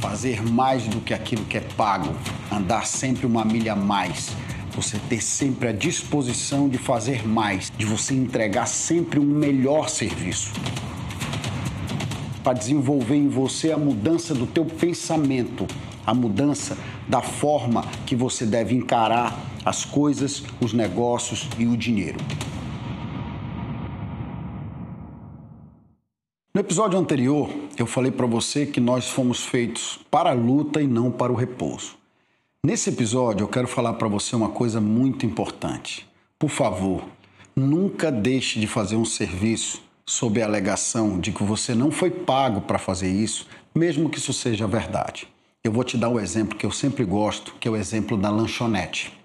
fazer mais do que aquilo que é pago, andar sempre uma milha a mais, você ter sempre a disposição de fazer mais, de você entregar sempre um melhor serviço. Para desenvolver em você a mudança do teu pensamento, a mudança da forma que você deve encarar as coisas, os negócios e o dinheiro. No episódio anterior, eu falei para você que nós fomos feitos para a luta e não para o repouso. Nesse episódio, eu quero falar para você uma coisa muito importante. Por favor, nunca deixe de fazer um serviço sob a alegação de que você não foi pago para fazer isso, mesmo que isso seja verdade. Eu vou te dar o um exemplo que eu sempre gosto, que é o exemplo da lanchonete.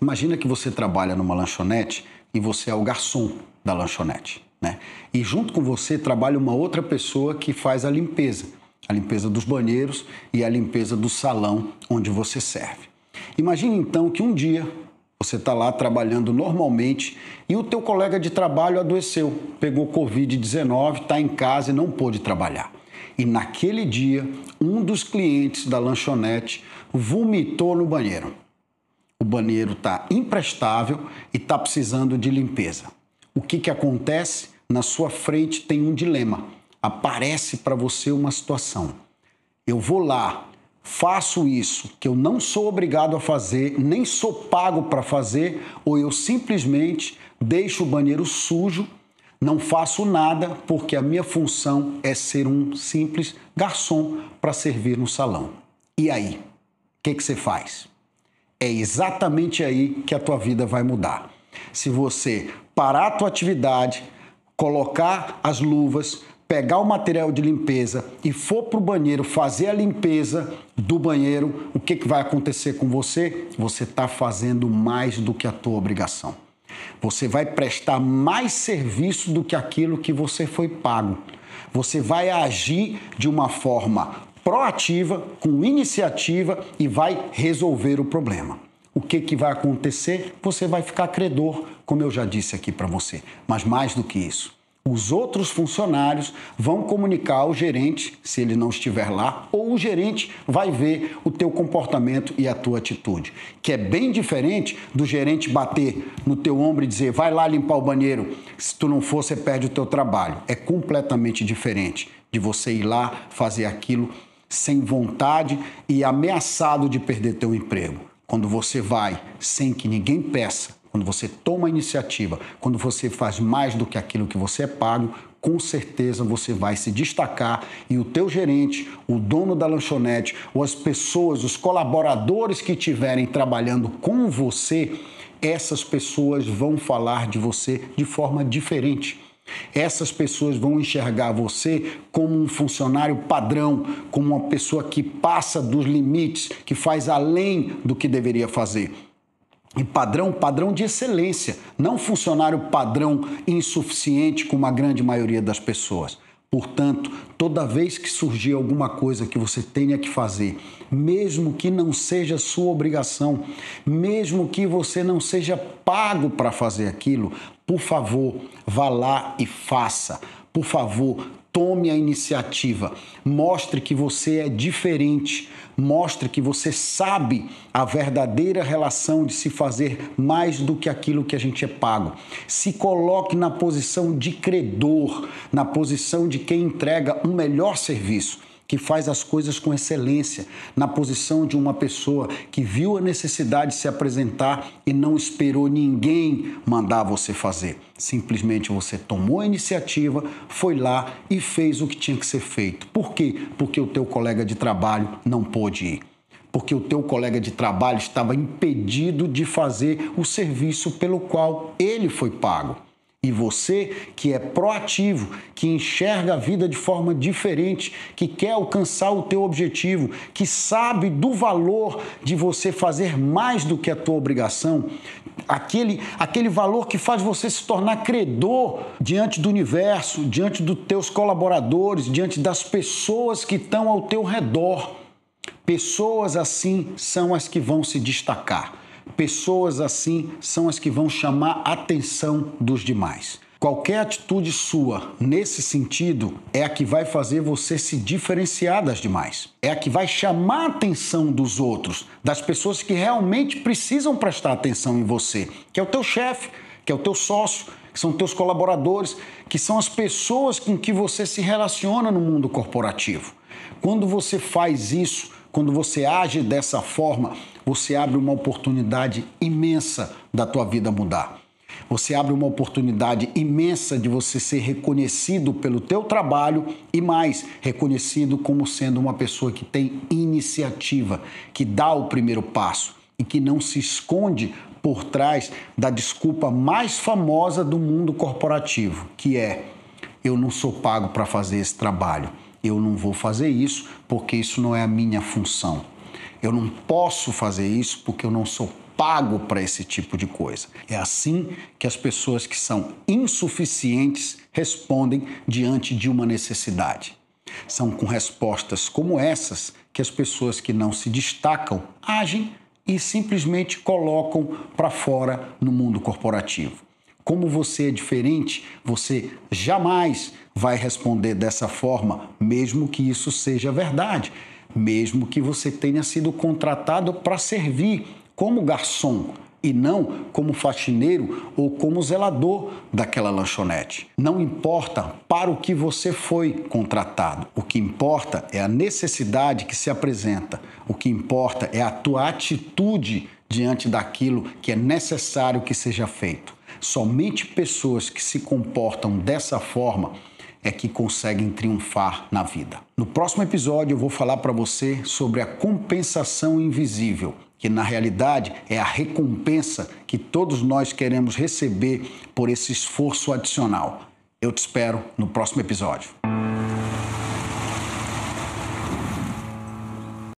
Imagina que você trabalha numa lanchonete e você é o garçom da lanchonete. Né? E junto com você trabalha uma outra pessoa que faz a limpeza, a limpeza dos banheiros e a limpeza do salão onde você serve. Imagine então que um dia você está lá trabalhando normalmente e o teu colega de trabalho adoeceu, pegou Covid-19, está em casa e não pôde trabalhar. E naquele dia, um dos clientes da lanchonete vomitou no banheiro. O banheiro está imprestável e está precisando de limpeza. O que, que acontece? Na sua frente tem um dilema. Aparece para você uma situação. Eu vou lá, faço isso que eu não sou obrigado a fazer, nem sou pago para fazer, ou eu simplesmente deixo o banheiro sujo, não faço nada porque a minha função é ser um simples garçom para servir no salão. E aí? O que, que você faz? É exatamente aí que a tua vida vai mudar. Se você parar a tua atividade, colocar as luvas, pegar o material de limpeza e for para o banheiro fazer a limpeza do banheiro, o que, que vai acontecer com você? Você está fazendo mais do que a tua obrigação. Você vai prestar mais serviço do que aquilo que você foi pago. Você vai agir de uma forma proativa, com iniciativa e vai resolver o problema. O que, que vai acontecer? Você vai ficar credor, como eu já disse aqui para você. Mas mais do que isso, os outros funcionários vão comunicar ao gerente, se ele não estiver lá, ou o gerente vai ver o teu comportamento e a tua atitude, que é bem diferente do gerente bater no teu ombro e dizer: "Vai lá limpar o banheiro". Se tu não for, você perde o teu trabalho. É completamente diferente de você ir lá fazer aquilo sem vontade e ameaçado de perder teu emprego. Quando você vai sem que ninguém peça, quando você toma a iniciativa, quando você faz mais do que aquilo que você é pago, com certeza você vai se destacar e o teu gerente, o dono da lanchonete, ou as pessoas, os colaboradores que estiverem trabalhando com você, essas pessoas vão falar de você de forma diferente. Essas pessoas vão enxergar você como um funcionário padrão, como uma pessoa que passa dos limites, que faz além do que deveria fazer. E padrão, padrão de excelência, não funcionário padrão insuficiente como a grande maioria das pessoas. Portanto, toda vez que surgir alguma coisa que você tenha que fazer, mesmo que não seja sua obrigação, mesmo que você não seja pago para fazer aquilo, por favor, vá lá e faça. Por favor, tome a iniciativa. Mostre que você é diferente. Mostre que você sabe a verdadeira relação de se fazer mais do que aquilo que a gente é pago. Se coloque na posição de credor, na posição de quem entrega um melhor serviço que faz as coisas com excelência, na posição de uma pessoa que viu a necessidade de se apresentar e não esperou ninguém mandar você fazer. Simplesmente você tomou a iniciativa, foi lá e fez o que tinha que ser feito. Por quê? Porque o teu colega de trabalho não pôde ir porque o teu colega de trabalho estava impedido de fazer o serviço pelo qual ele foi pago. E você que é proativo, que enxerga a vida de forma diferente, que quer alcançar o teu objetivo, que sabe do valor de você fazer mais do que a tua obrigação, aquele, aquele valor que faz você se tornar credor diante do universo, diante dos teus colaboradores, diante das pessoas que estão ao teu redor. Pessoas assim são as que vão se destacar. Pessoas assim são as que vão chamar a atenção dos demais. Qualquer atitude sua nesse sentido é a que vai fazer você se diferenciar das demais. É a que vai chamar a atenção dos outros, das pessoas que realmente precisam prestar atenção em você, que é o teu chefe, que é o teu sócio, que são teus colaboradores, que são as pessoas com que você se relaciona no mundo corporativo. Quando você faz isso, quando você age dessa forma, você abre uma oportunidade imensa da tua vida mudar. Você abre uma oportunidade imensa de você ser reconhecido pelo teu trabalho e mais, reconhecido como sendo uma pessoa que tem iniciativa, que dá o primeiro passo e que não se esconde por trás da desculpa mais famosa do mundo corporativo, que é eu não sou pago para fazer esse trabalho. Eu não vou fazer isso porque isso não é a minha função. Eu não posso fazer isso porque eu não sou pago para esse tipo de coisa. É assim que as pessoas que são insuficientes respondem diante de uma necessidade. São com respostas como essas que as pessoas que não se destacam agem e simplesmente colocam para fora no mundo corporativo. Como você é diferente, você jamais vai responder dessa forma, mesmo que isso seja verdade, mesmo que você tenha sido contratado para servir como garçom e não como faxineiro ou como zelador daquela lanchonete. Não importa para o que você foi contratado. O que importa é a necessidade que se apresenta. O que importa é a tua atitude diante daquilo que é necessário que seja feito. Somente pessoas que se comportam dessa forma é que conseguem triunfar na vida. No próximo episódio eu vou falar para você sobre a compensação invisível que na realidade é a recompensa que todos nós queremos receber por esse esforço adicional. Eu te espero no próximo episódio.